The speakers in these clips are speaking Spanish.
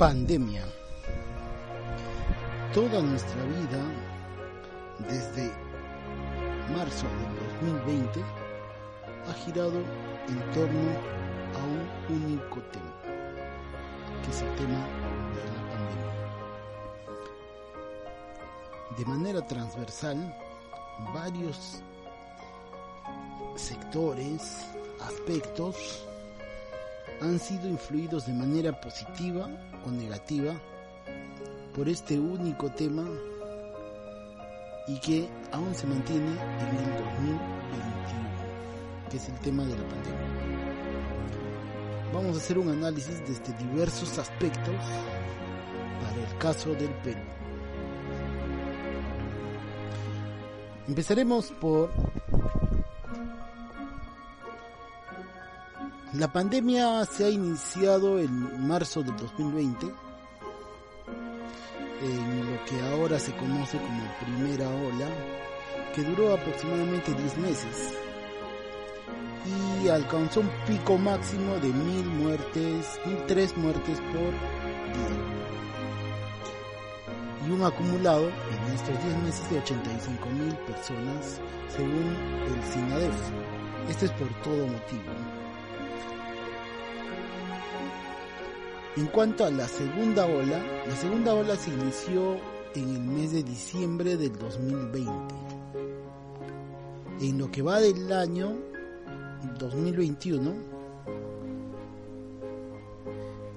Pandemia. Toda nuestra vida, desde marzo del 2020, ha girado en torno a un único tema, que es el tema de la pandemia. De manera transversal, varios sectores, aspectos, han sido influidos de manera positiva o negativa por este único tema y que aún se mantiene en el 2021, que es el tema de la pandemia. Vamos a hacer un análisis desde diversos aspectos para el caso del Perú. Empezaremos por La pandemia se ha iniciado en marzo del 2020, en lo que ahora se conoce como primera ola, que duró aproximadamente 10 meses y alcanzó un pico máximo de mil muertes, mil tres muertes por día y un acumulado en estos 10 meses de 85 mil personas según el SINADEF. Esto es por todo motivo. En cuanto a la segunda ola, la segunda ola se inició en el mes de diciembre del 2020. En lo que va del año 2021,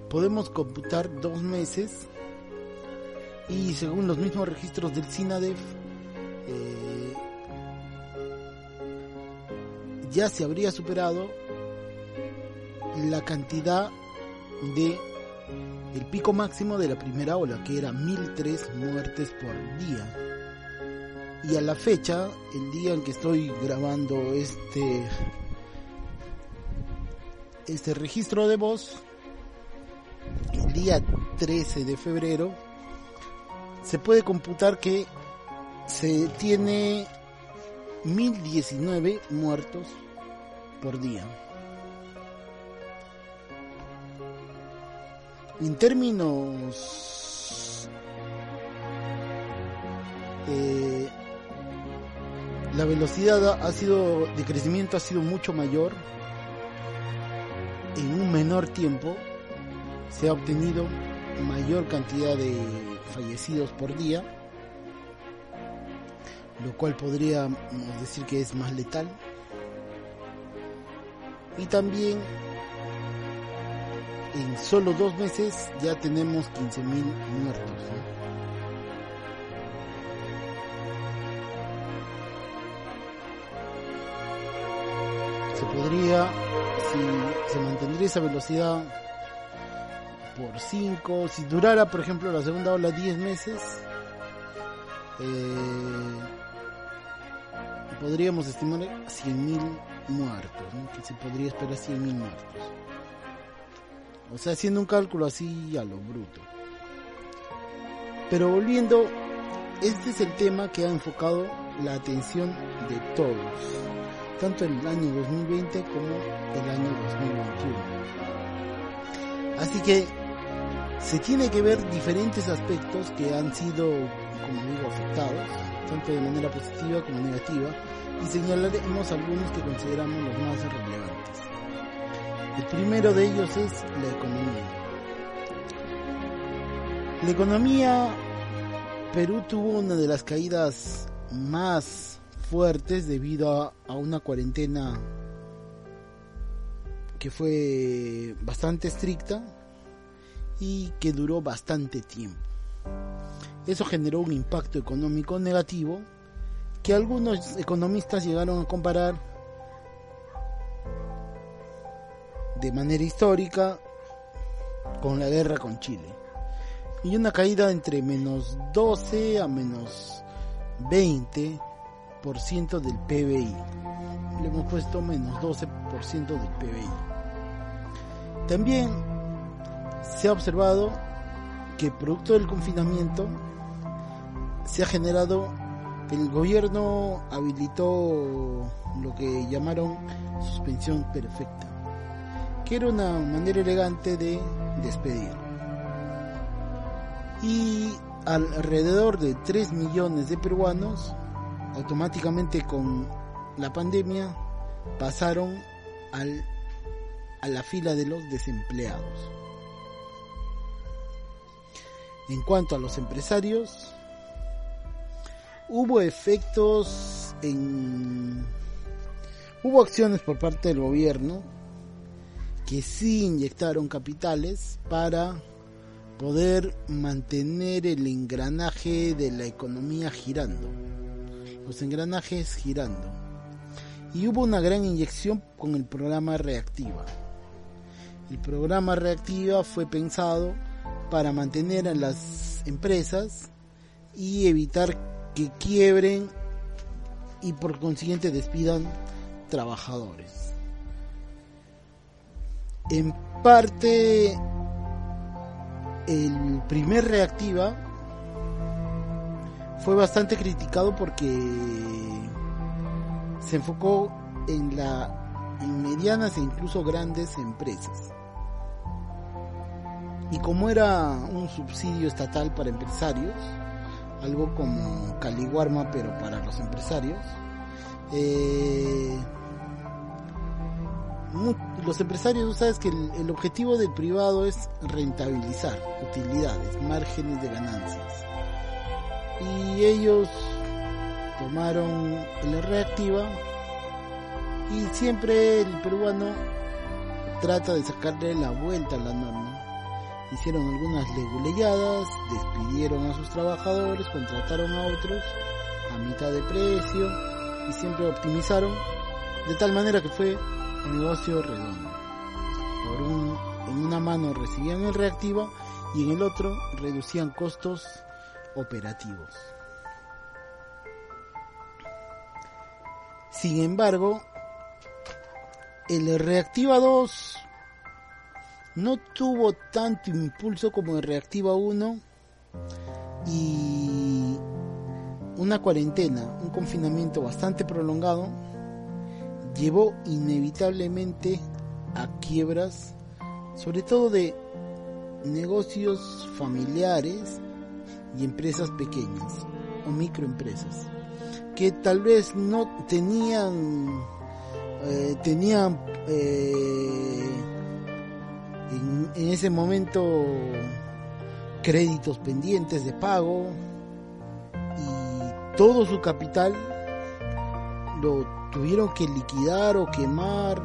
podemos computar dos meses y según los mismos registros del SINADEF, eh, ya se habría superado la cantidad de el pico máximo de la primera ola, que era 1003 muertes por día. Y a la fecha, el día en que estoy grabando este este registro de voz, el día 13 de febrero, se puede computar que se tiene 1019 muertos por día. En términos... Eh, la velocidad ha sido de crecimiento ha sido mucho mayor en un menor tiempo. Se ha obtenido mayor cantidad de fallecidos por día lo cual podríamos decir que es más letal. Y también en solo dos meses ya tenemos 15.000 muertos. Se podría, si se mantendría esa velocidad por 5, si durara por ejemplo la segunda ola 10 meses, eh, podríamos estimar 100.000 muertos, que se podría esperar 100.000 muertos. O sea, haciendo un cálculo así a lo bruto. Pero volviendo, este es el tema que ha enfocado la atención de todos, tanto el año 2020 como el año 2021. Así que se tiene que ver diferentes aspectos que han sido, como digo, afectados, tanto de manera positiva como negativa, y señalaremos algunos que consideramos los más relevantes. El primero de ellos es la economía. La economía, Perú tuvo una de las caídas más fuertes debido a, a una cuarentena que fue bastante estricta y que duró bastante tiempo. Eso generó un impacto económico negativo que algunos economistas llegaron a comparar de manera histórica con la guerra con Chile. Y una caída entre menos 12 a menos 20% del PBI. Le hemos puesto menos 12% del PBI. También se ha observado que producto del confinamiento se ha generado, el gobierno habilitó lo que llamaron suspensión perfecta, que era una manera elegante de despedir. Y alrededor de 3 millones de peruanos, automáticamente con la pandemia, pasaron al, a la fila de los desempleados. En cuanto a los empresarios, hubo efectos en... Hubo acciones por parte del gobierno que sí inyectaron capitales para poder mantener el engranaje de la economía girando. Los engranajes girando. Y hubo una gran inyección con el programa Reactiva. El programa Reactiva fue pensado para mantener a las empresas y evitar que quiebren y por consiguiente despidan trabajadores. En parte el primer reactiva fue bastante criticado porque se enfocó en la medianas e incluso grandes empresas. Y como era un subsidio estatal para empresarios, algo como Caliguarma pero para los empresarios, eh, los empresarios, sabes que el, objetivo del privado es rentabilizar utilidades, márgenes de ganancias. Y ellos tomaron el reactiva y siempre el peruano trata de sacarle la vuelta a la norma. Hicieron algunas leguleyadas, despidieron a sus trabajadores, contrataron a otros a mitad de precio y siempre optimizaron de tal manera que fue negocio redondo. Por un, en una mano recibían el reactivo y en el otro reducían costos operativos. Sin embargo, el Reactiva 2 no tuvo tanto impulso como el Reactiva 1 y una cuarentena, un confinamiento bastante prolongado llevó inevitablemente a quiebras, sobre todo de negocios familiares y empresas pequeñas o microempresas que tal vez no tenían eh, tenían eh, en, en ese momento créditos pendientes de pago y todo su capital lo tuvieron que liquidar o quemar,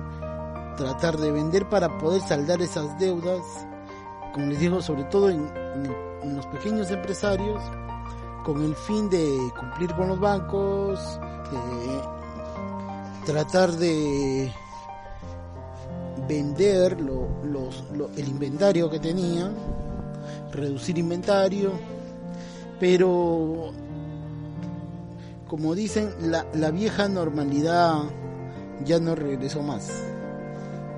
tratar de vender para poder saldar esas deudas, como les digo, sobre todo en, los pequeños empresarios, con el fin de cumplir con los bancos, tratar de vender el inventario que tenían, reducir inventario, pero como dicen, la, vieja normalidad ya no regresó más.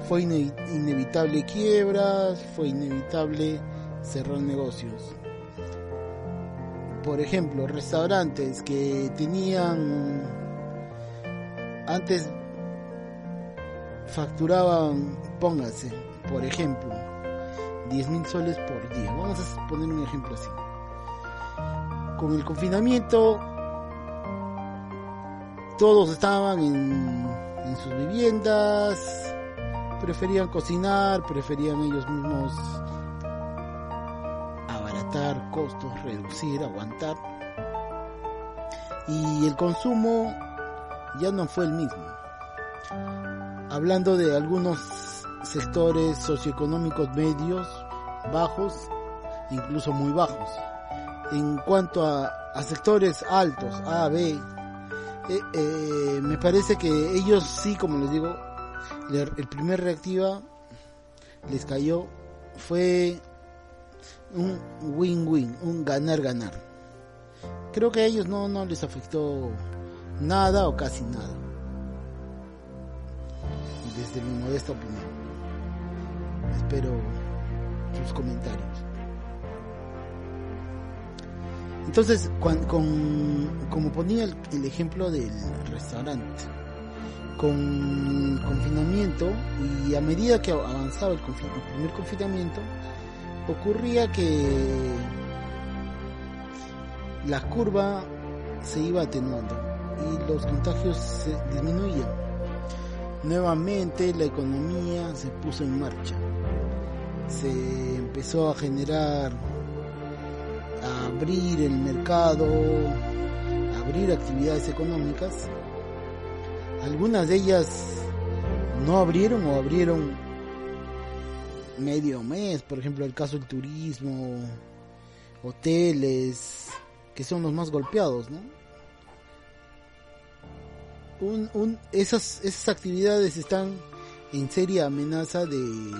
Fue ine inevitable quiebras, fue inevitable cerrar negocios. Por ejemplo, restaurantes que tenían antes facturaban, póngase, por ejemplo, 10 mil soles por día. Vamos a poner un ejemplo así. Con el confinamiento todos estaban en, sus viviendas, preferían cocinar, preferían ellos mismos abaratar costos, reducir, aguantar. Y el consumo ya no fue el mismo. Hablando de algunos sectores socioeconómicos medios, bajos, incluso muy bajos. En cuanto a, sectores altos, A, B, eh, eh, me parece que ellos sí, como les digo, el primer reactiva les cayó fue un win-win, un ganar-ganar. Creo que a ellos no, no les afectó nada o casi nada. Desde mi modesta opinión. Espero sus comentarios. Entonces, como ponía el, ejemplo del restaurante, con confinamiento y a medida que avanzaba el, el primer confinamiento, ocurría que la curva se iba atenuando y los contagios se disminuían. Nuevamente la economía se puso en marcha. Se empezó a generar, abrir el mercado, abrir actividades económicas. Algunas de ellas no abrieron o abrieron medio mes, por ejemplo el caso del turismo, hoteles, que son los más golpeados, ¿no? Un, esas, esas actividades están en seria amenaza de,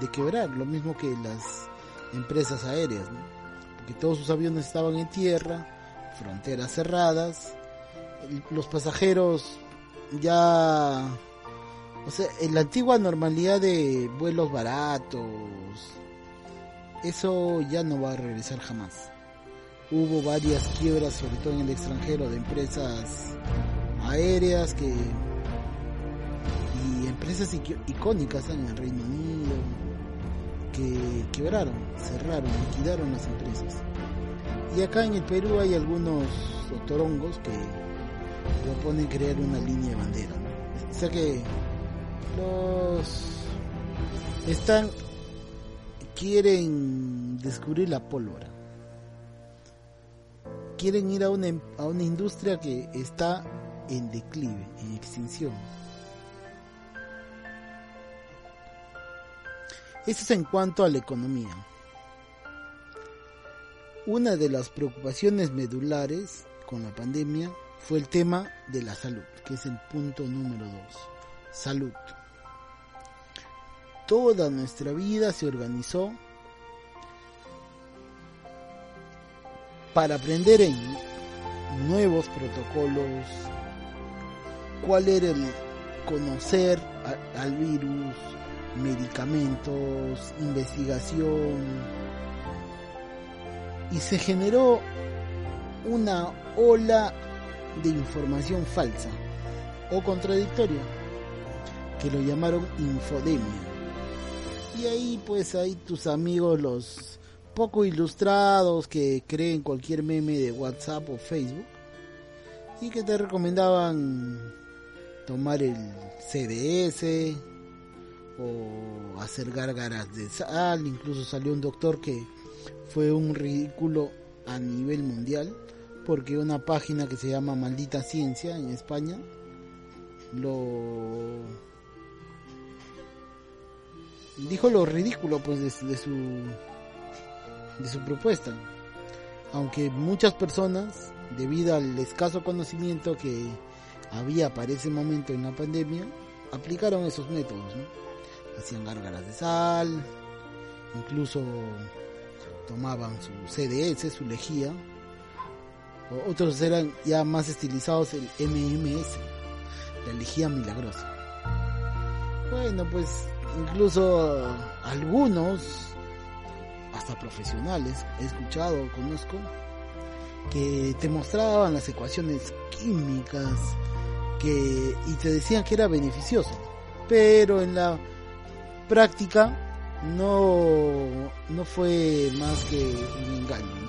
de quebrar, lo mismo que las empresas aéreas. Porque todos sus aviones estaban en tierra, fronteras cerradas, los pasajeros ya o sea, en la antigua normalidad de vuelos baratos, eso ya no va a regresar jamás. Hubo varias quiebras, sobre todo en el extranjero, de empresas aéreas que y empresas icónicas en el Reino Unido que quebraron, cerraron, liquidaron las empresas. Y acá en el Perú hay algunos otorongos que proponen crear una línea de bandera. O sea que los están quieren descubrir la pólvora. Quieren ir a una, a una industria que está en declive, en extinción. Eso es en cuanto a la economía. Una de las preocupaciones medulares con la pandemia fue el tema de la salud, que es el punto número dos. Salud toda nuestra vida se organizó para aprender en nuevos protocolos, cuál era el conocer al virus, medicamentos, investigación, y se generó una ola de información falsa o contradictoria, que lo llamaron infodemia. Y ahí pues hay tus amigos los poco ilustrados que creen cualquier meme de WhatsApp o Facebook y que te recomendaban tomar el CDS o hacer gárgaras de sal, incluso salió un doctor que fue un ridículo a nivel mundial porque una página que se llama Maldita Ciencia en España lo dijo lo ridículo pues de, su de su propuesta. Aunque muchas personas debido al escaso conocimiento que había para ese momento en la pandemia aplicaron esos métodos hacían gárgaras de sal incluso tomaban su CDS su lejía. Otros eran ya más estilizados el MMS la lejía milagrosa. Bueno pues incluso algunos, hasta profesionales, he escuchado, conozco, que te mostraban las ecuaciones químicas que, y te decían que era beneficioso, pero en la práctica no, no fue más que un engaño.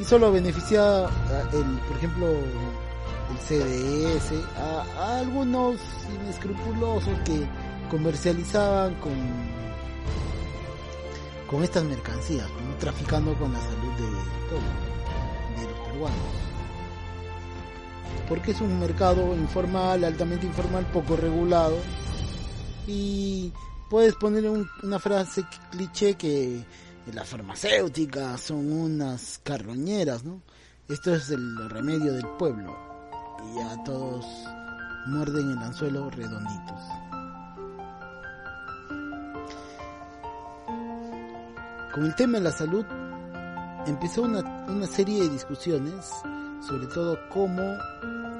Y solo beneficiaba, el, por ejemplo, el CDS, a algunos inescrupulosos que comercializaban con con estas mercancías, traficando con la salud de de los peruanos. Porque es un mercado informal, altamente informal, poco regulado y puedes poner una frase cliché que las farmacéuticas son unas carroñeras, ¿no? Esto es el remedio del pueblo y ya todos muerden el anzuelo redonditos. Con el tema de la salud empezó una, una serie de discusiones sobre todo cómo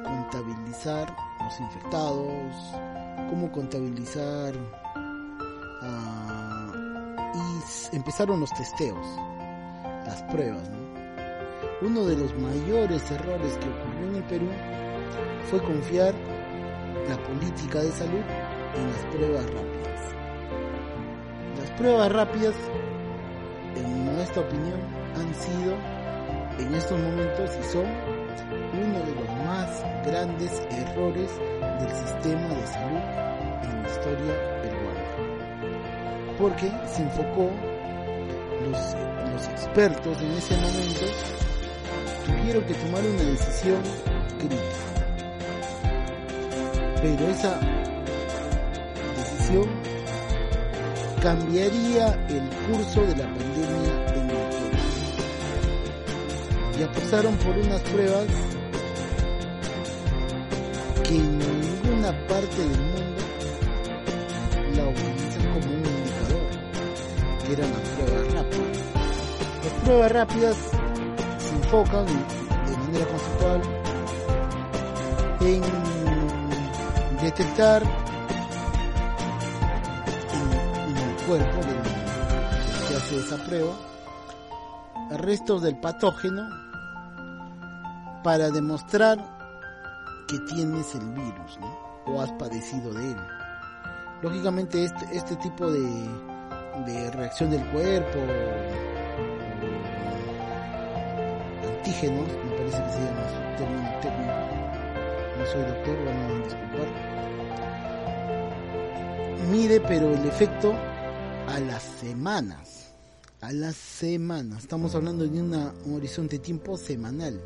contabilizar los infectados, cómo contabilizar uh, y empezaron los testeos, las pruebas. Uno de los mayores errores que ocurrió en el Perú fue confiar la política de salud en las pruebas rápidas. Las pruebas rápidas, en nuestra opinión, han sido en estos momentos y son uno de los más grandes errores del sistema de salud en la historia. Porque se enfocó, los, expertos en ese momento tuvieron que tomar una decisión crítica. Pero esa decisión cambiaría el curso de la pandemia en el. Y apostaron por unas pruebas que en ninguna parte del mundo la utilizan como un eran las pruebas rápidas. Las pruebas rápidas se enfocan de manera conceptual en detectar en, el cuerpo del que hace esa prueba restos del patógeno para demostrar que tienes el virus o has padecido de él. Lógicamente este, este tipo de, de reacción del cuerpo, antígenos, me parece que se llama su término no soy doctor, van a disculpar, mide pero el efecto a las semanas, a las semanas, estamos hablando de un horizonte de tiempo semanal.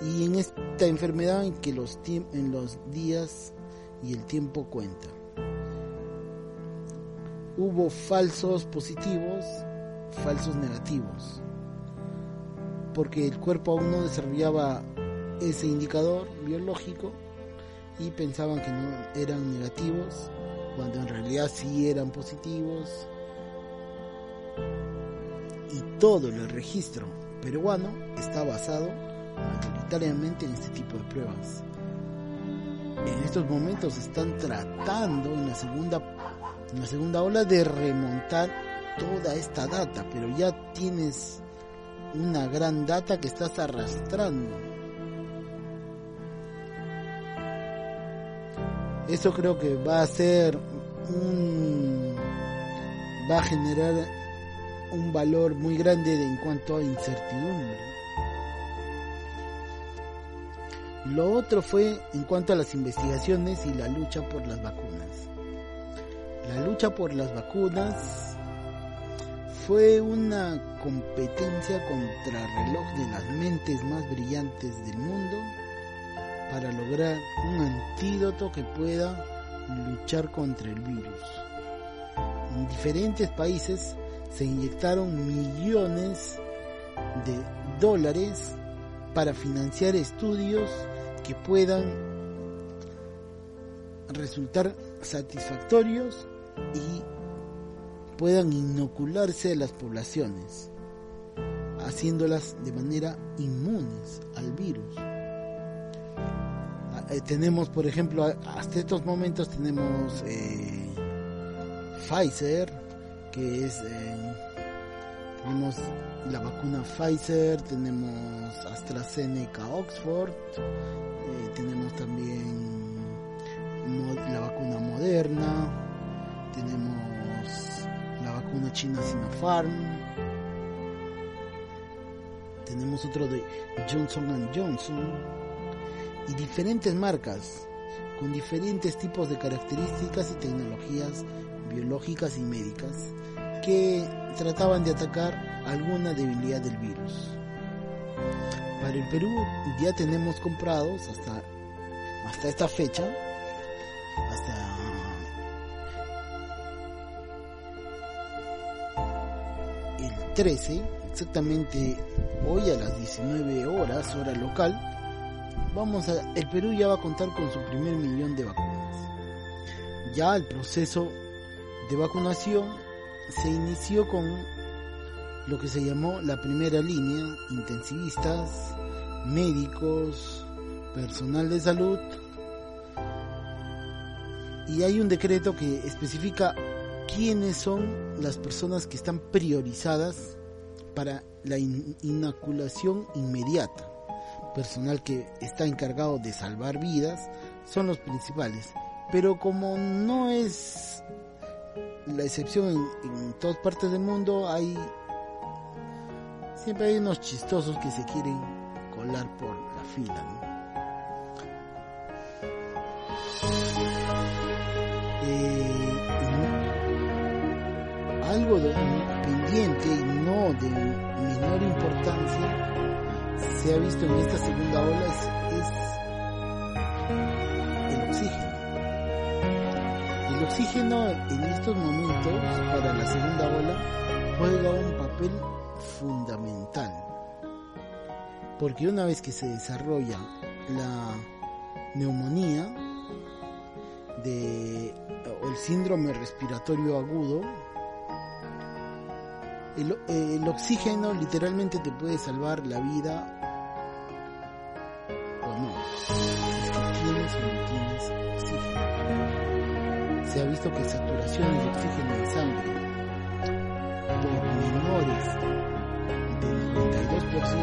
Y en esta enfermedad en que los, en los días y el tiempo cuenta. Hubo falsos positivos, falsos negativos, porque el cuerpo aún no desarrollaba ese indicador biológico y pensaban que no eran negativos, cuando en realidad sí eran positivos. Y todo el registro peruano está basado mayoritariamente en este tipo de pruebas. En estos momentos están tratando en la segunda en la segunda ola de remontar toda esta data, pero ya tienes una gran data que estás arrastrando. Eso creo que va a ser un va a generar un valor muy grande en cuanto a incertidumbre. Lo otro fue en cuanto a las investigaciones y la lucha por las vacunas. La lucha por las vacunas fue una competencia contra reloj de las mentes más brillantes del mundo para lograr un antídoto que pueda luchar contra el virus. En diferentes países se inyectaron millones de dólares para financiar estudios que puedan resultar satisfactorios y puedan inocularse a las poblaciones, haciéndolas de manera inmunes al virus. Ah, eh, tenemos, por ejemplo, hasta estos momentos tenemos eh, Pfizer, que es eh, tenemos la vacuna Pfizer, tenemos AstraZeneca Oxford, tenemos también la vacuna Moderna, tenemos la vacuna china Sinopharm, tenemos otro de Johnson Johnson y diferentes marcas con diferentes tipos de características y tecnologías biológicas y médicas que trataban de atacar alguna debilidad del virus. Para el Perú ya tenemos comprados hasta, hasta esta fecha, 13, exactamente hoy a las 19 horas, hora local, vamos a, el Perú ya va a contar con su primer millón de vacunas. Ya el proceso de vacunación se inició con lo que se llamó la primera línea, intensivistas, médicos, personal de salud, y hay un decreto que especifica quiénes son las personas que están priorizadas para la inoculación inmediata. Personal que está encargado de salvar vidas son los principales. Pero como no es la excepción en, todas partes del mundo, hay siempre hay unos chistosos que se quieren colar por la fila. Algo de, pendiente y no de menor importancia se ha visto en esta segunda ola es, el oxígeno. El oxígeno en estos momentos para la segunda ola juega un papel fundamental. Porque una vez que se desarrolla la neumonía o el síndrome respiratorio agudo, el, oxígeno literalmente te puede salvar la vida o no. Es tienes o no tienes oxígeno. Se ha visto que saturaciones de oxígeno en sangre por menores del 92%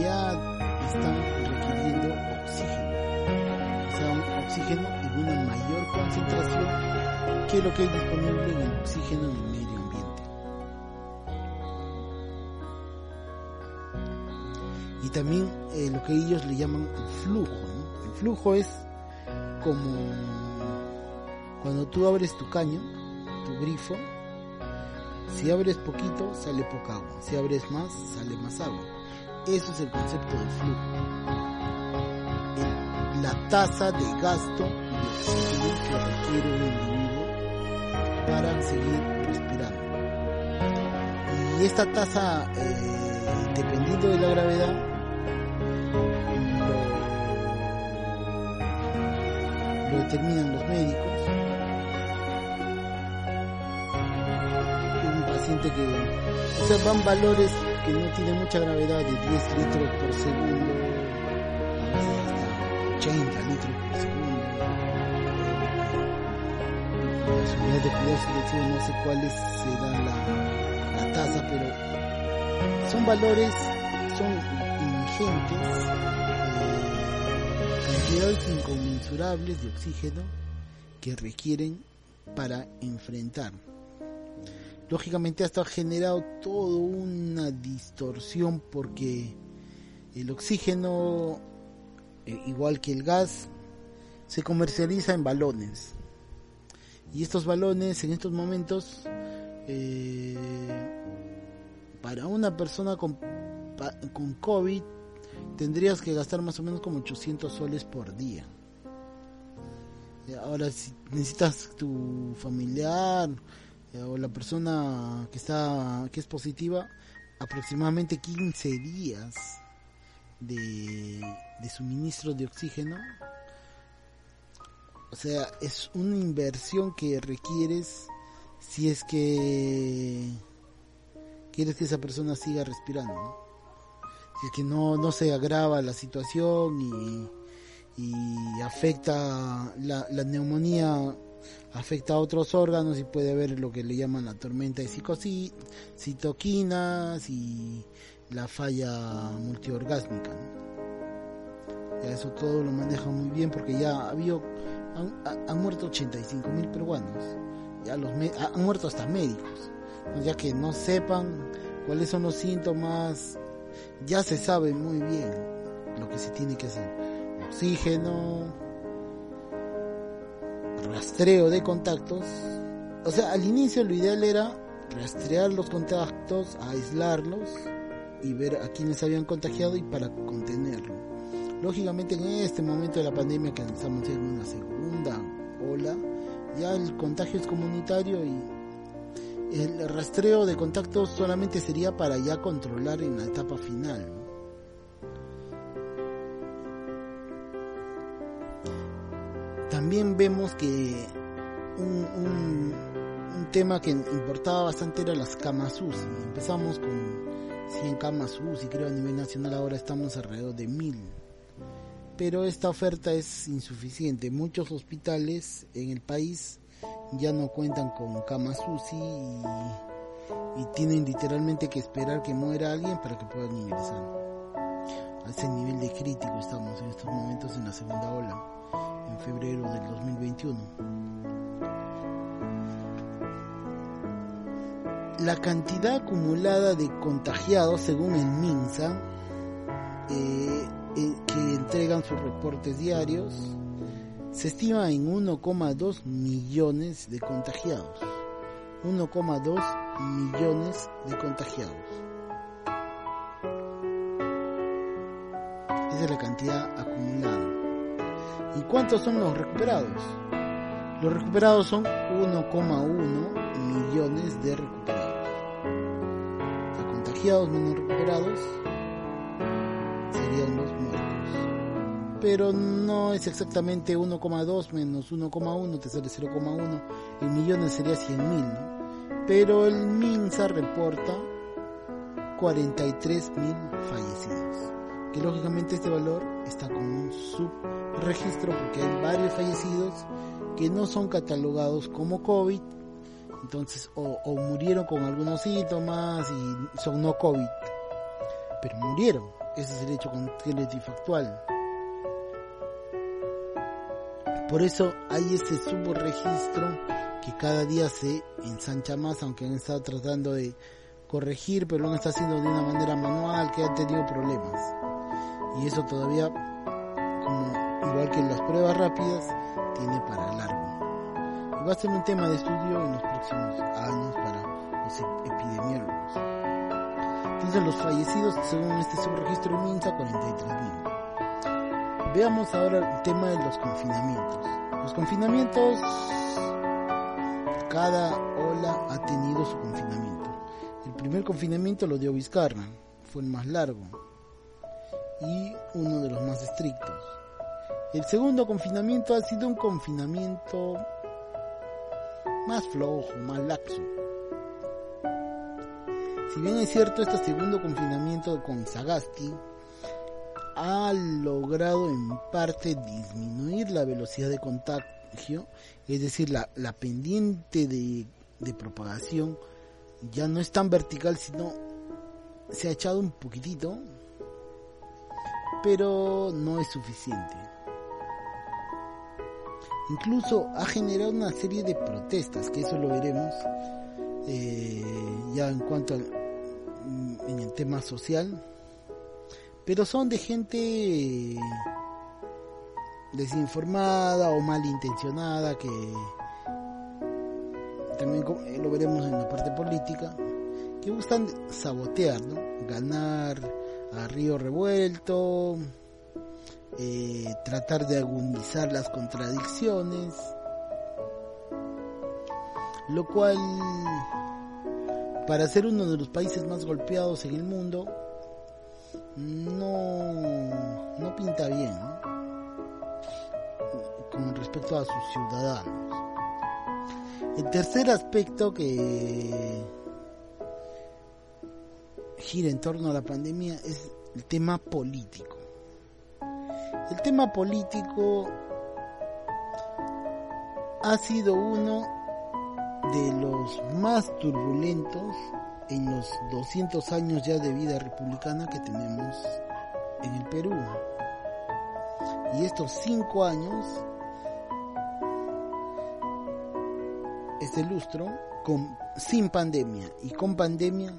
ya están requiriendo oxígeno. O sea, un oxígeno en una mayor concentración que lo que hay disponible en el oxígeno en el medio también eh, lo que ellos le llaman flujo. El flujo es como cuando tú abres tu caño, tu grifo, si abres poquito sale poca agua, si abres más sale más agua. Eso es el concepto del flujo. la tasa de gasto de oxígeno que requiere un individuo para seguir respirando. Y esta tasa, eh, dependiendo de la gravedad, determinan los médicos. Un paciente que, o sea, van valores que no tienen mucha gravedad de 10 litros por segundo, hasta 80 litros por segundo. De cuidados no sé cuáles será la, la tasa, pero son valores, son ingentes cantidades inconmensurables de oxígeno que requieren para enfrentar. Lógicamente esto ha generado toda una distorsión porque el oxígeno, eh, igual que el gas, se comercializa en balones. Y estos balones en estos momentos, eh, para una persona con, con COVID, tendrías que gastar más o menos como 800 soles por día. Ahora, si necesitas tu familiar eh, o la persona que está que es positiva, aproximadamente 15 días de, de suministro de oxígeno. O sea, es una inversión que requieres si es que quieres que esa persona siga respirando si es que no, no se agrava la situación y, y afecta la, la, neumonía afecta a otros órganos y puede haber lo que le llaman la tormenta de citoquinas y la falla multiorgásmica. Ya eso todo lo maneja muy bien porque ya ha habido, han, han muerto 85 mil peruanos, ya los han muerto hasta médicos, ya que no sepan cuáles son los síntomas ya se sabe muy bien lo que se tiene que hacer. Oxígeno, rastreo de contactos. O sea, al inicio lo ideal era rastrear los contactos, aislarlos y ver a quienes habían contagiado y para contenerlo. Lógicamente en este momento de la pandemia que estamos en una segunda ola, ya el contagio es comunitario y, el rastreo de contactos solamente sería para ya controlar en la etapa final. También vemos que un, tema que importaba bastante era las camas UCI. Empezamos con 100 camas UCI, creo a nivel nacional ahora estamos alrededor de 1000. Pero esta oferta es insuficiente. Muchos hospitales en el país ya no cuentan con camas UCI y, tienen literalmente que esperar que muera alguien para que puedan ingresar. A ese nivel de crítico estamos en estos momentos en la segunda ola, en febrero del 2021. La cantidad acumulada de contagiados, según el MINSA, eh, eh, que entregan sus reportes diarios, se estima en 1,2 millones de contagiados. 1,2 millones de contagiados. Esa es la cantidad acumulada. ¿Y cuántos son los recuperados? Los recuperados son 1,1 millones de recuperados. Contagiados menos recuperados pero no es exactamente 1,2 menos 1,1, te sale 0,1, el millón sería 100 mil, ¿no? Pero el MINSA reporta 43 mil fallecidos, que lógicamente este valor está con un subregistro porque hay varios fallecidos que no son catalogados como COVID, entonces o, murieron con algunos síntomas y son no COVID, pero murieron, ese es el hecho con factual. Por eso hay ese subregistro que cada día se ensancha más, aunque han estado tratando de corregir, pero lo han estado haciendo de una manera manual, que han tenido problemas. Y eso todavía, como igual que las pruebas rápidas, tiene para largo. Y va a ser un tema de estudio en los próximos años para los epidemiólogos. Entonces los fallecidos, según este subregistro MINSA, 43.000. Veamos ahora el tema de los confinamientos. Los confinamientos, cada ola ha tenido su confinamiento. El primer confinamiento lo dio Vizcarra, fue el más largo y uno de los más estrictos. El segundo confinamiento ha sido un confinamiento más flojo, más laxo. Si bien es cierto, este segundo confinamiento con Sagasti ha logrado en parte disminuir la velocidad de contagio, es decir, la, pendiente de, de propagación ya no es tan vertical, sino se ha echado un poquitito, pero no es suficiente. Incluso ha generado una serie de protestas, que eso lo veremos eh, ya en cuanto al, en el tema social pero son de gente desinformada o malintencionada que también eh, lo veremos en la parte política que buscan sabotear, ganar a río revuelto, eh, tratar de agonizar las contradicciones, lo cual para ser uno de los países más golpeados en el mundo no, no pinta bien con respecto a sus ciudadanos. El tercer aspecto que gira en torno a la pandemia es el tema político. El tema político ha sido uno de los más turbulentos en los 200 años ya de vida republicana que tenemos en el Perú. Y estos cinco años, este lustro, con, sin pandemia y con pandemia,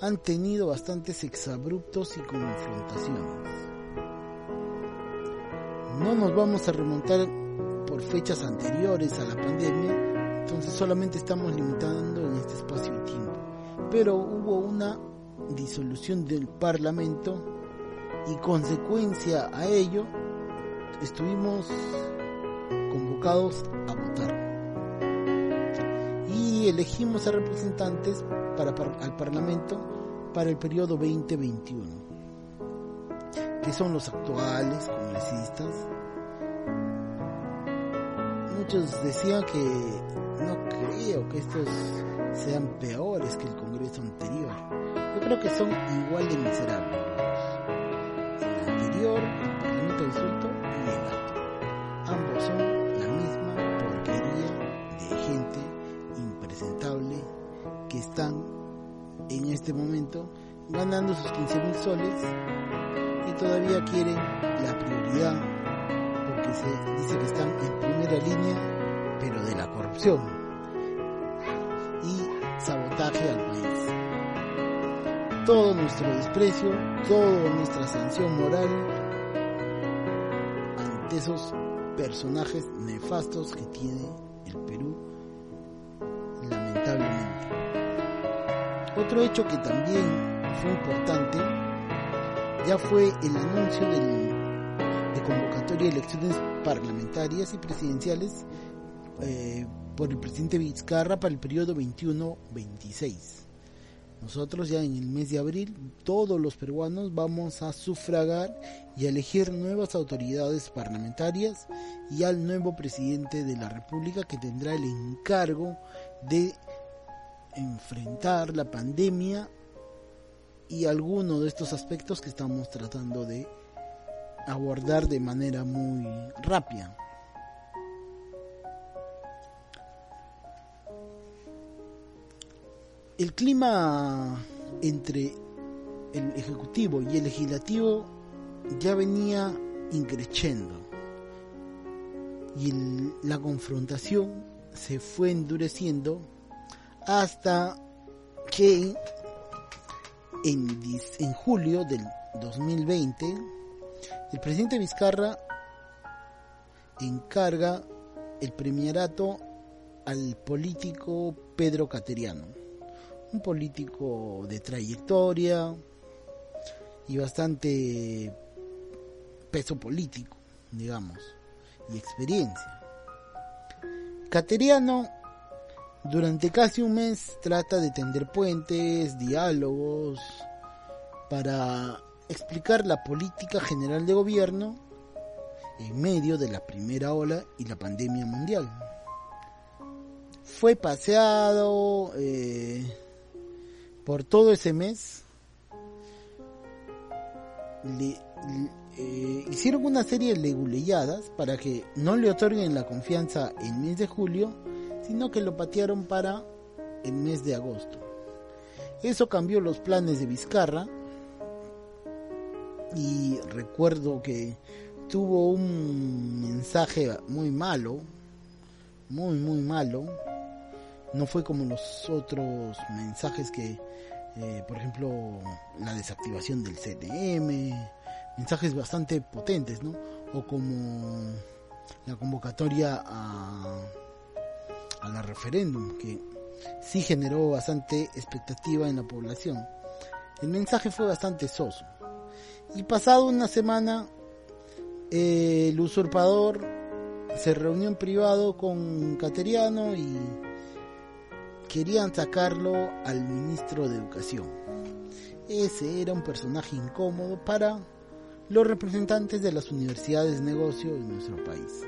han tenido bastantes exabruptos y confrontaciones. No nos vamos a remontar por fechas anteriores a la pandemia, entonces solamente estamos limitando en este espacio pero hubo una disolución del Parlamento y consecuencia a ello estuvimos convocados a votar. Y elegimos a representantes para, al Parlamento para el periodo 2021, que son los actuales congresistas. Muchos decían que no creo que estos sean peores que el Congreso anterior. Yo creo que son igual de miserables. El anterior, el Parlamento disuelto y el actual. Ambos son la misma porquería de gente impresentable que están en este momento ganando sus 15 mil soles y todavía quieren la prioridad porque se dice que están en primera línea pero de la corrupción Todo nuestro desprecio, toda nuestra sanción moral ante esos personajes nefastos que tiene el Perú, lamentablemente. Otro hecho que también fue importante ya fue el anuncio de convocatoria de elecciones parlamentarias y presidenciales eh, por el presidente Vizcarra para el periodo 21-26. Nosotros ya en el mes de abril, todos los peruanos vamos a sufragar y a elegir nuevas autoridades parlamentarias y al nuevo presidente de la República que tendrá el encargo de enfrentar la pandemia y algunos de estos aspectos que estamos tratando de abordar de manera muy rápida. El clima entre el ejecutivo y el legislativo ya venía increciendo. Y la confrontación se fue endureciendo hasta que en, en julio del 2020 el presidente Vizcarra encarga el premierato al político Pedro Cateriano, un político de trayectoria y bastante peso político, digamos, y experiencia. Cateriano durante casi un mes trata de tender puentes, diálogos, para explicar la política general de gobierno en medio de la primera ola y la pandemia mundial. Fue paseado eh, por todo ese mes. Eh, hicieron una serie de leguleyadas para que no le otorguen la confianza en mes de julio sino que lo patearon para el mes de agosto. Eso cambió los planes de Vizcarra y recuerdo que tuvo un mensaje muy malo, muy muy malo. No fue como los otros mensajes que, eh, por ejemplo, la desactivación del CTM, mensajes bastante potentes, ¿no? O como la convocatoria a a la referéndum, que sí generó bastante expectativa en la población. El mensaje fue bastante soso. Y pasado una semana, el usurpador se reunió en privado con Cateriano y querían sacarlo al ministro de Educación. Ese era un personaje incómodo para los representantes de las universidades de negocio en nuestro país.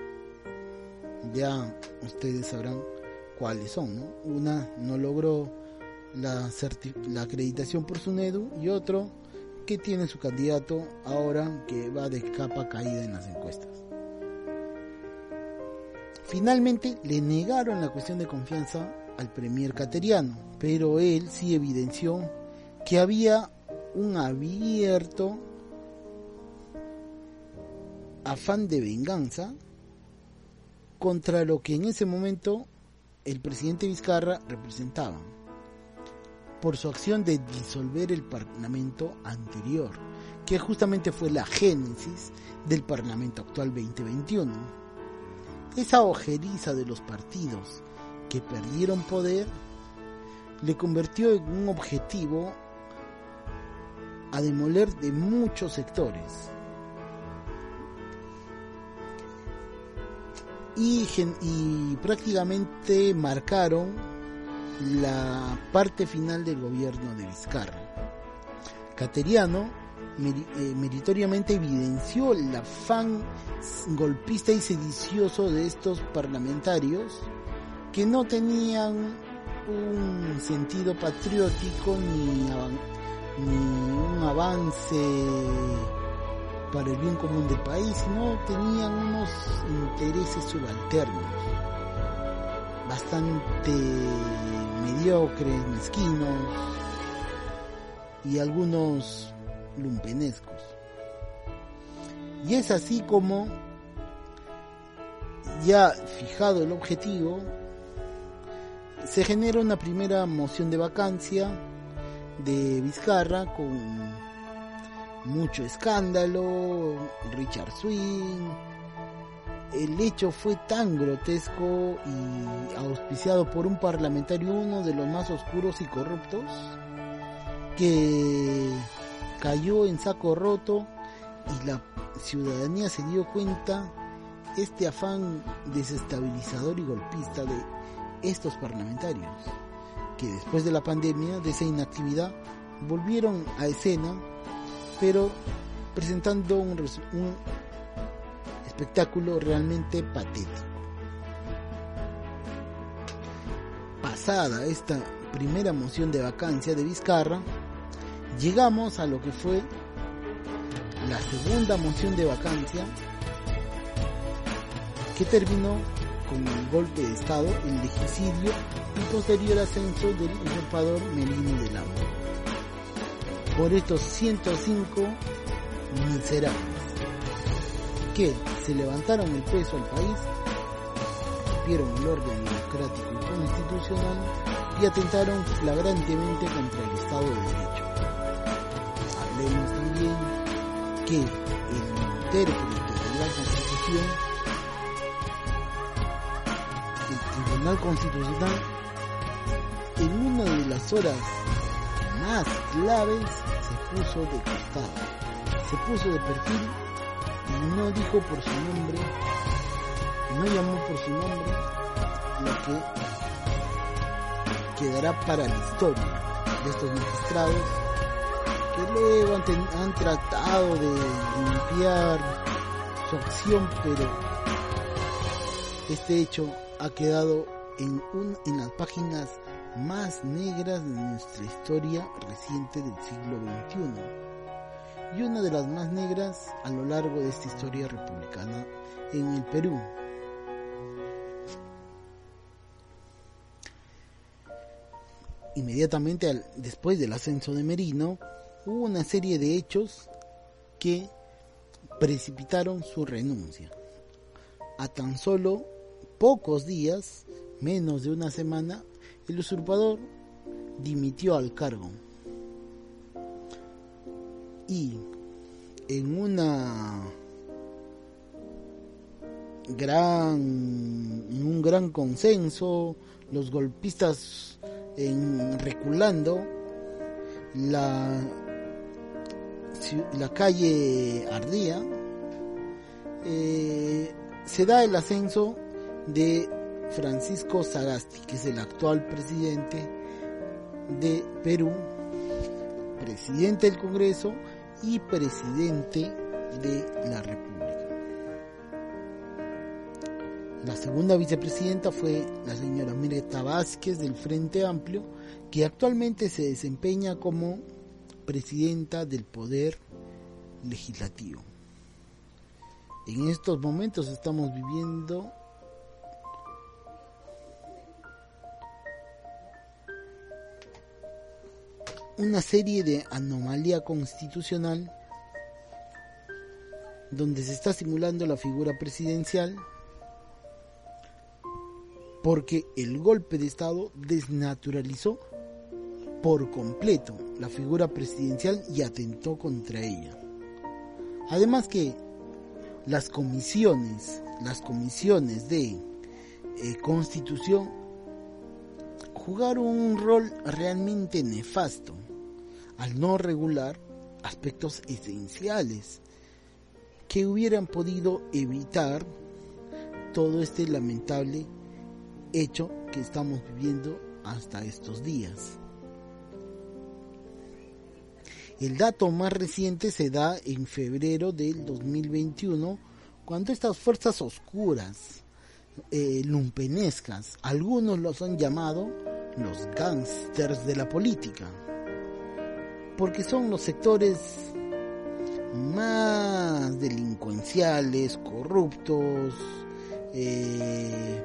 Ya ustedes sabrán cuáles son. ¿no? Una no logró la, acreditación por SUNEDU y otro que tiene su candidato ahora que va de capa caída en las encuestas. Finalmente le negaron la cuestión de confianza al premier cateriano, pero él sí evidenció que había un abierto afán de venganza contra lo que en ese momento el presidente Vizcarra representaba por su acción de disolver el Parlamento anterior, que justamente fue la génesis del Parlamento actual 2021. Esa ojeriza de los partidos que perdieron poder le convirtió en un objetivo a demoler de muchos sectores y, prácticamente marcaron la parte final del gobierno de Vizcarra. Cateriano eh, meritoriamente evidenció el afán golpista y sedicioso de estos parlamentarios que no tenían un sentido patriótico ni, un avance para el bien común del país, sino tenían unos intereses subalternos, bastante mediocres, mezquinos y algunos lumpenescos. Y es así como, ya fijado el objetivo, se genera una primera moción de vacancia de Vizcarra con mucho escándalo, Richard Swing. El hecho fue tan grotesco y auspiciado por un parlamentario, uno de los más oscuros y corruptos, que cayó en saco roto y la ciudadanía se dio cuenta este afán desestabilizador y golpista de estos parlamentarios, que después de la pandemia, de esa inactividad, volvieron a escena, pero presentando un, espectáculo realmente patético. Pasada esta primera moción de vacancia de Vizcarra, llegamos a lo que fue la segunda moción de vacancia que terminó con el golpe de Estado, el legicidio y posterior ascenso del usurpador Melino del Agua. Por estos 105 miserables que se levantaron el peso al país, rompieron el orden democrático y constitucional y atentaron flagrantemente contra el Estado de Derecho. Hablemos también que el intérprete de la Constitución Constitucional en una de las horas más claves se puso de costado, se puso de perfil y no dijo por su nombre, no llamó por su nombre lo que quedará para la historia de estos magistrados que luego han tratado de limpiar su acción, pero este hecho ha quedado en, un, en las páginas más negras de nuestra historia reciente del siglo XXI y una de las más negras a lo largo de esta historia republicana en el Perú. Inmediatamente después del ascenso de Merino, hubo una serie de hechos que precipitaron su renuncia. A tan solo pocos días, menos de una semana, el usurpador dimitió al cargo. Y en una gran un gran consenso, los golpistas en, reculando la la calle ardía eh, se da el ascenso de Francisco Sagasti, que es el actual presidente de Perú, presidente del Congreso y presidente de la República. La segunda vicepresidenta fue la señora Mireta Vázquez del Frente Amplio, que actualmente se desempeña como presidenta del Poder Legislativo. En estos momentos estamos viviendo una serie de anomalía constitucional donde se está simulando la figura presidencial porque el golpe de Estado desnaturalizó por completo la figura presidencial y atentó contra ella. Además que las comisiones, las comisiones de eh, constitución jugaron un rol realmente nefasto al no regular aspectos esenciales que hubieran podido evitar todo este lamentable hecho que estamos viviendo hasta estos días. El dato más reciente se da en febrero del 2021, cuando estas fuerzas oscuras, eh, lumpenescas, algunos los han llamado los gángsters de la política, porque son los sectores más delincuenciales, corruptos, eh,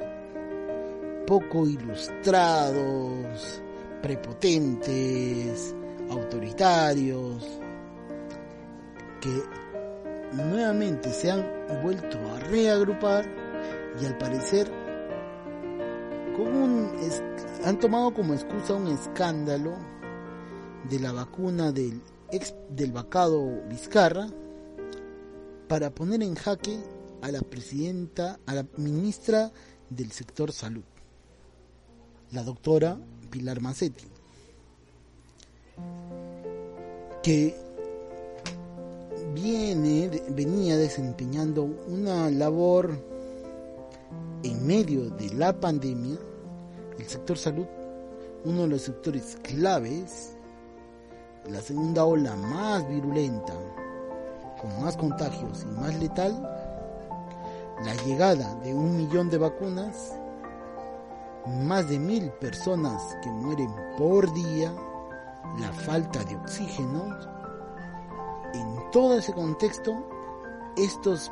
poco ilustrados, prepotentes, autoritarios, que nuevamente se han vuelto a reagrupar y al parecer han tomado como excusa un escándalo de la vacuna del ex del vacado Vizcarra para poner en jaque a la presidenta, a la ministra del sector salud, la doctora Pilar Macetti que viene, venía desempeñando una labor en medio de la pandemia, el sector salud, uno de los sectores claves, la segunda ola más virulenta, con más contagios y más letal, la llegada de un millón de vacunas, más de mil personas que mueren por día, la falta de oxígeno, en todo ese contexto, estos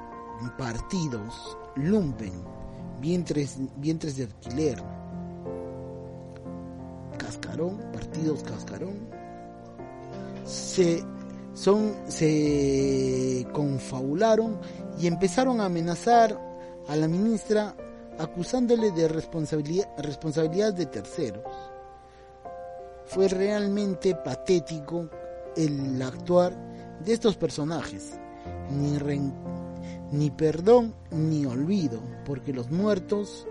partidos lumpen, vientres, vientres de alquiler, cascarón, partidos cascarón, se, son, se confabularon y empezaron a amenazar a la ministra acusándole de responsabilidad, responsabilidad de terceros fue realmente patético el actuar de estos personajes. Ni, ni perdón ni olvido, porque los muertos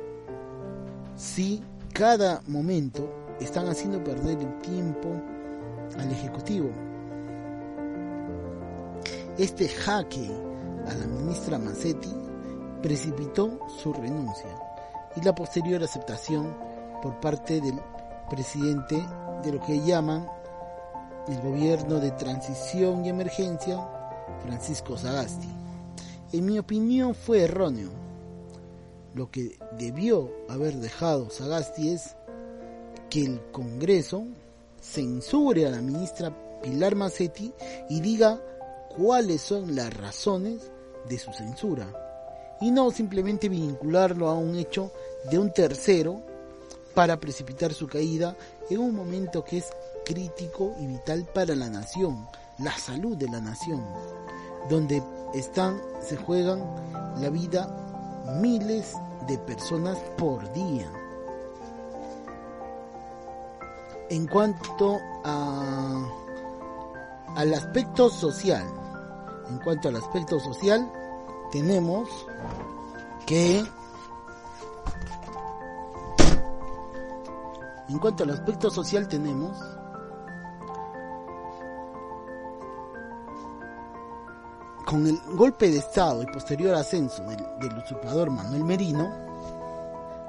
sí cada momento están haciendo perder el tiempo al Ejecutivo. Este jaque a la ministra Massetti precipitó su renuncia y la posterior aceptación por parte del presidente de lo que llaman el gobierno de transición y emergencia, Francisco Sagasti. En mi opinión fue erróneo. Lo que debió haber dejado Sagasti es que el Congreso censure a la ministra Pilar Macetti y diga cuáles son las razones de su censura y no simplemente vincularlo a un hecho de un tercero para precipitar su caída en un momento que es crítico y vital para la nación, la salud de la nación, donde están, se juegan la vida miles de personas por día. En cuanto a, al aspecto social, en cuanto al aspecto social, tenemos que En cuanto al aspecto social tenemos con el golpe de Estado y posterior ascenso del, usurpador Manuel Merino,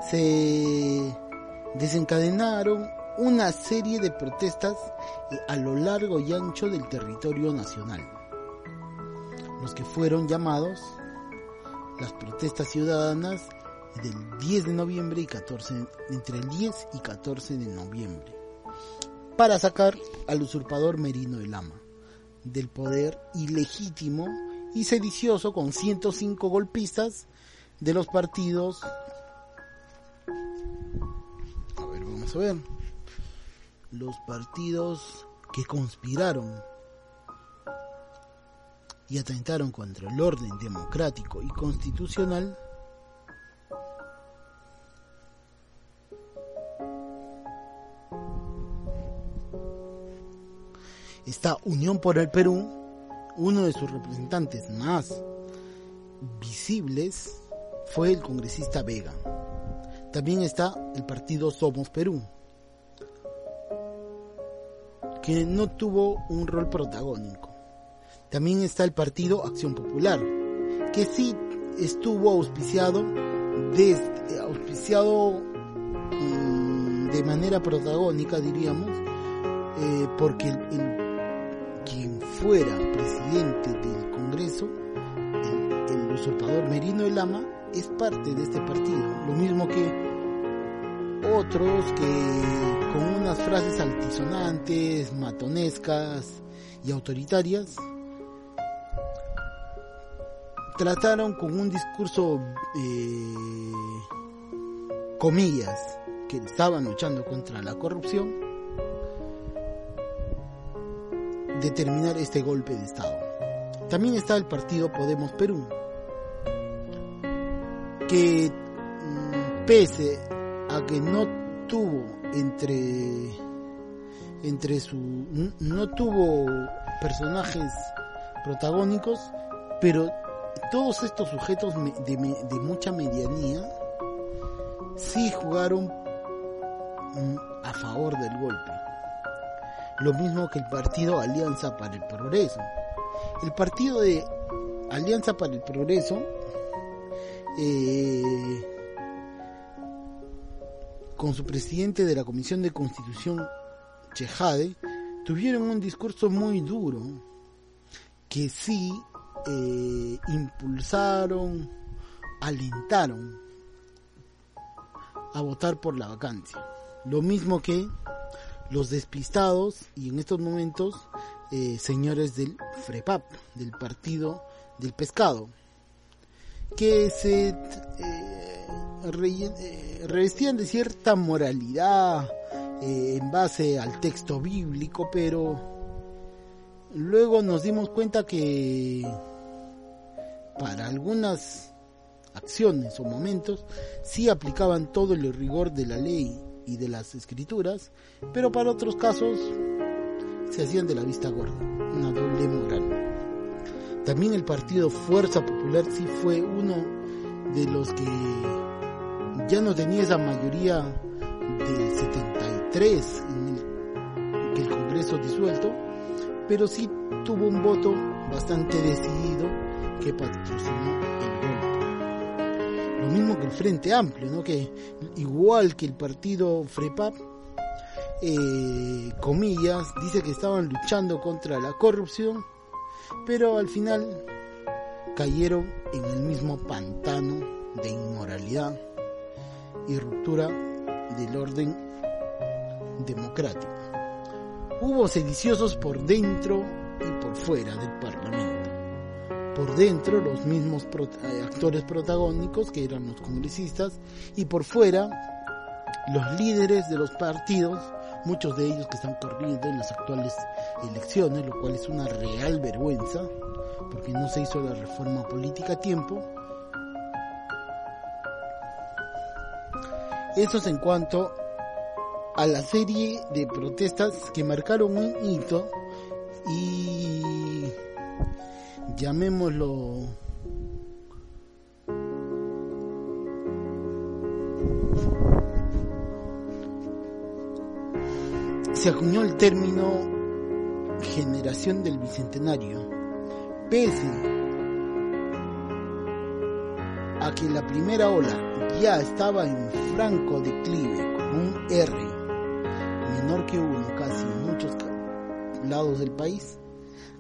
se desencadenaron una serie de protestas a lo largo y ancho del territorio nacional, los que fueron llamados las protestas ciudadanas del 10 de noviembre y 14, entre el 10 y 14 de noviembre, para sacar al usurpador Merino de Lama del poder ilegítimo y sedicioso con 105 golpistas de los partidos. A ver, vamos a ver. Los partidos que conspiraron y atentaron contra el orden democrático y constitucional está Unión por el Perú, uno de sus representantes más visibles fue el congresista Vega. También está el partido Somos Perú, que no tuvo un rol protagónico. También está el partido Acción Popular, que sí estuvo auspiciado, desde, auspiciado mm, de manera protagónica, diríamos, eh, porque quien fuera presidente del Congreso, el, usurpador Merino El Lama, es parte de este partido, lo mismo que otros que con unas frases altisonantes, matonescas y autoritarias, trataron con un discurso, eh, comillas, que estaban luchando contra la corrupción, determinar este golpe de Estado. También está el partido Podemos Perú, que mm, pese a que no tuvo entre entre su no tuvo personajes protagónicos pero todos estos sujetos de, mucha medianía sí jugaron mm, a favor del golpe. Lo mismo que el partido Alianza para el Progreso. El partido de Alianza para el Progreso eh, con su presidente de la Comisión de Constitución, Chejade, tuvieron un discurso muy duro que sí eh, impulsaron, alentaron a votar por la vacancia. Lo mismo que los despistados y en estos momentos eh, señores del FREPAP, del Partido del Pescado, que se eh, revestían de cierta moralidad en base al texto bíblico, pero luego nos dimos cuenta que para algunas acciones o momentos sí aplicaban todo el rigor de la ley y de las escrituras, pero para otros casos se hacían de la vista gorda, una doble moral. También el partido Fuerza Popular sí fue uno de los que ya no tenía esa mayoría de 73 en el, que Congreso disuelto, pero sí tuvo un voto bastante decidido que patrocinó el golpe. Lo mismo que el Frente Amplio, ¿no? que igual que el partido FREPAP, eh, comillas, dice que estaban luchando contra la corrupción, pero al final cayeron en el mismo pantano de inmoralidad y ruptura del orden democrático. Hubo sediciosos por dentro y por fuera del Parlamento. Por dentro los mismos eh, actores protagónicos que eran los congresistas y por fuera los líderes de los partidos, muchos de ellos que están corriendo en las actuales elecciones, lo cual es una real vergüenza, porque no se hizo la reforma política a tiempo. Eso es en cuanto a la serie de protestas que marcaron un hito y llamémoslo se acuñó el término generación del bicentenario pese a que la primera ola ya estaba en franco declive, con un R menor que uno casi en muchos lados del país,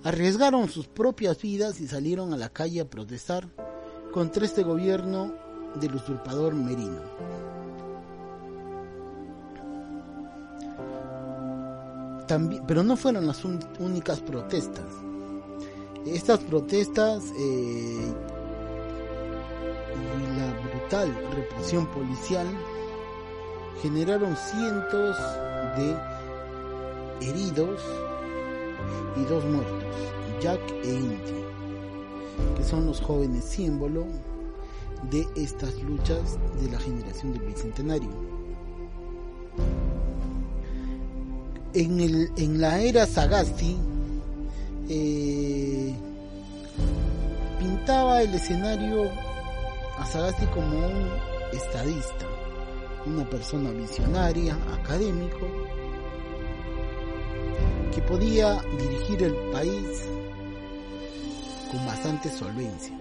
arriesgaron sus propias vidas y salieron a la calle a protestar contra este gobierno del usurpador Merino. Pero no fueron las únicas protestas. Estas protestas eh, y la brutal represión policial generaron cientos de heridos y dos muertos, Jack e Inti, que son los jóvenes símbolo de estas luchas de la generación del Bicentenario. En, el, en la era Sagasti, eh, pintaba el escenario a Sagasti como un estadista, una persona visionaria, académico, que podía dirigir el país con bastante solvencia.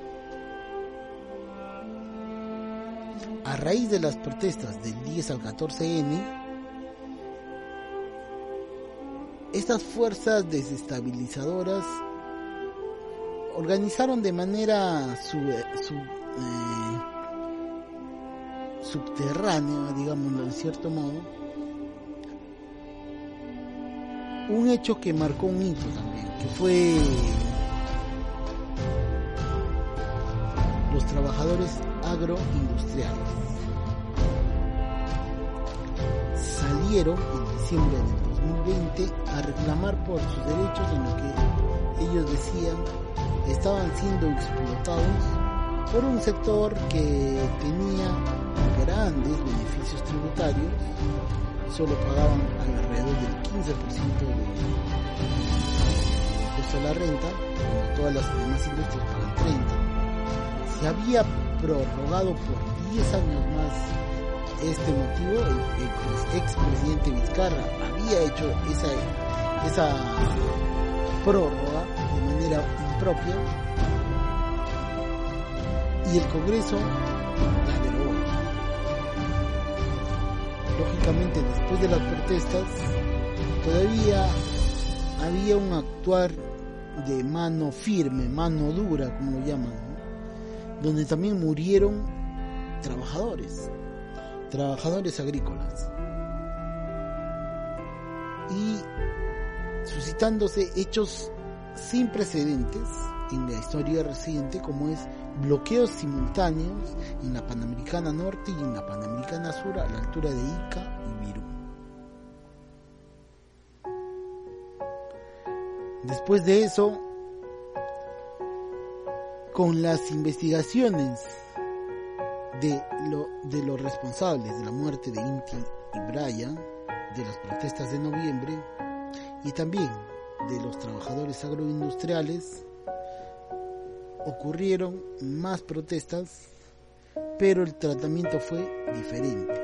A raíz de las protestas del 10 al 14N, estas fuerzas desestabilizadoras organizaron de manera sub, sub, eh, subterránea, digámoslo en cierto modo, un hecho que marcó un hito también, que fue los trabajadores agroindustriales. Salieron en diciembre del 2020 a reclamar por sus derechos en lo que ellos decían estaban siendo explotados por un sector que tenía grandes beneficios tributarios, solo pagaban alrededor del 15% de impuesto a la renta, cuando todas las demás industrias pagan 30%. Se había prorrogado por 10 años más este motivo, el, el expresidente Vizcarra había hecho esa, esa prórroga de manera impropia y el Congreso la. Lógicamente, después de las protestas, todavía había un actuar de mano firme, mano dura, como lo llaman, donde también murieron trabajadores, trabajadores agrícolas. Y suscitándose hechos sin precedentes en la historia reciente como es bloqueos simultáneos en la Panamericana Norte y en la Panamericana Sur a la altura de Ica y Virú. Después de eso, con las investigaciones de, lo, de los responsables de la muerte de Inti y Brian, de las protestas de noviembre, y también de los trabajadores agroindustriales, ocurrieron más protestas, pero el tratamiento fue diferente.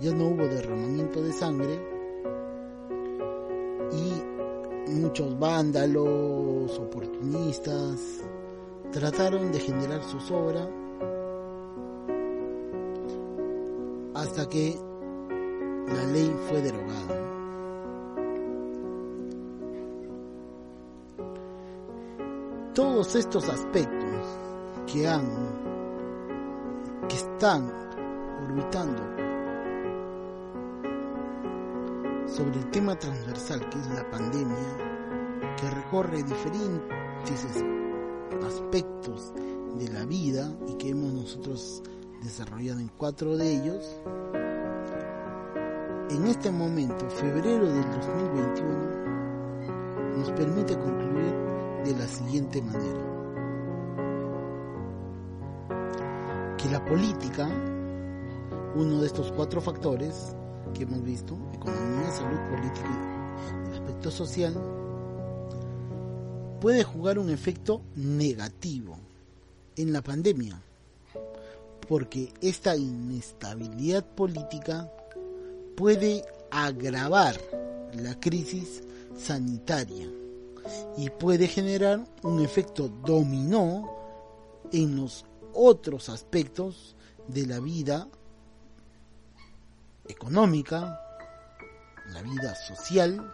Ya no hubo derramamiento de sangre y muchos vándalos, oportunistas, trataron de generar su sobra hasta que la ley fue derogada. Todos estos aspectos que han que están orbitando sobre el tema transversal que es la pandemia que recorre diferentes aspectos de la vida y que hemos nosotros desarrollado en cuatro de ellos en este momento febrero del 2021 nos permite concluir de la siguiente manera. Que la política, uno de estos cuatro factores que hemos visto, economía, salud, política y aspecto social, puede jugar un efecto negativo en la pandemia, porque esta inestabilidad política puede agravar la crisis sanitaria y puede generar un efecto dominó en los otros aspectos de la vida económica, la vida social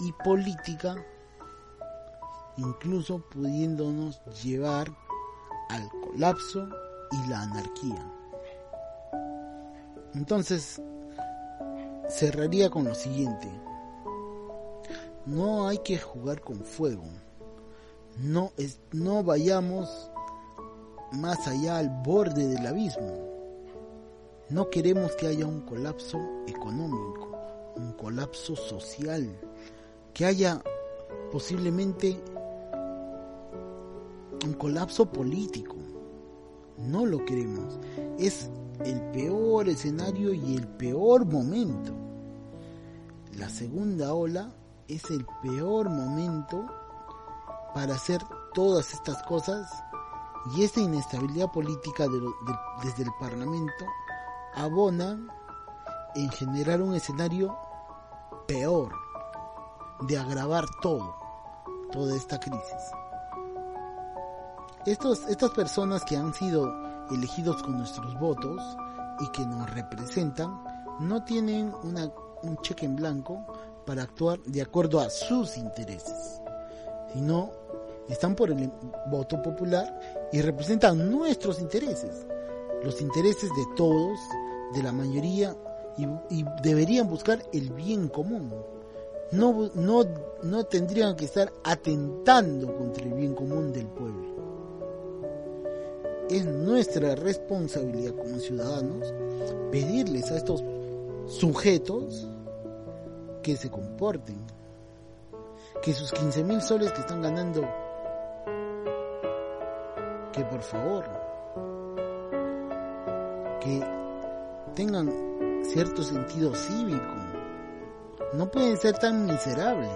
y política, incluso pudiéndonos llevar al colapso y la anarquía. Entonces, cerraría con lo siguiente. No hay que jugar con fuego. No, es, no vayamos más allá al borde del abismo. No queremos que haya un colapso económico, un colapso social, que haya posiblemente un colapso político. No lo queremos. Es el peor escenario y el peor momento. La segunda ola es el peor momento para hacer todas estas cosas y esta inestabilidad política desde el Parlamento abona en generar un escenario peor, de agravar todo, toda esta crisis. Estos, estas personas que han sido elegidos con nuestros votos y que nos representan, no tienen una, un cheque en blanco para actuar de acuerdo a sus intereses, sino están por el voto popular y representan nuestros intereses, los intereses de todos, de la mayoría, y, deberían buscar el bien común. No, no, no tendrían que estar atentando contra el bien común del pueblo. Es nuestra responsabilidad como ciudadanos pedirles a estos sujetos que se comporten, que sus 15 mil soles que están ganando, que por favor, que tengan cierto sentido cívico, no pueden ser tan miserables,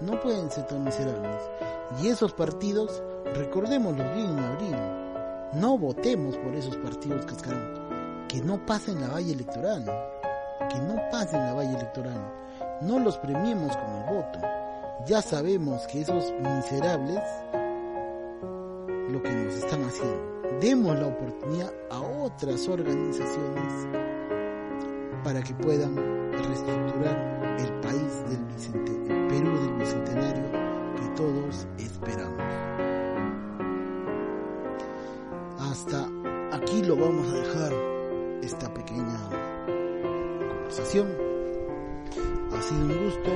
no pueden ser tan miserables. Y esos partidos, recordémoslo bien en abril, no votemos por esos partidos cascarones, que no pasen la valla electoral que no pasen la valla electoral. No los premiemos con el voto. Ya sabemos que esos miserables lo que nos están haciendo. Demos la oportunidad a otras organizaciones para que puedan reestructurar el país del Perú del bicentenario que todos esperamos. Hasta aquí lo vamos a dejar esta pequeña conversación. Ha sido un gusto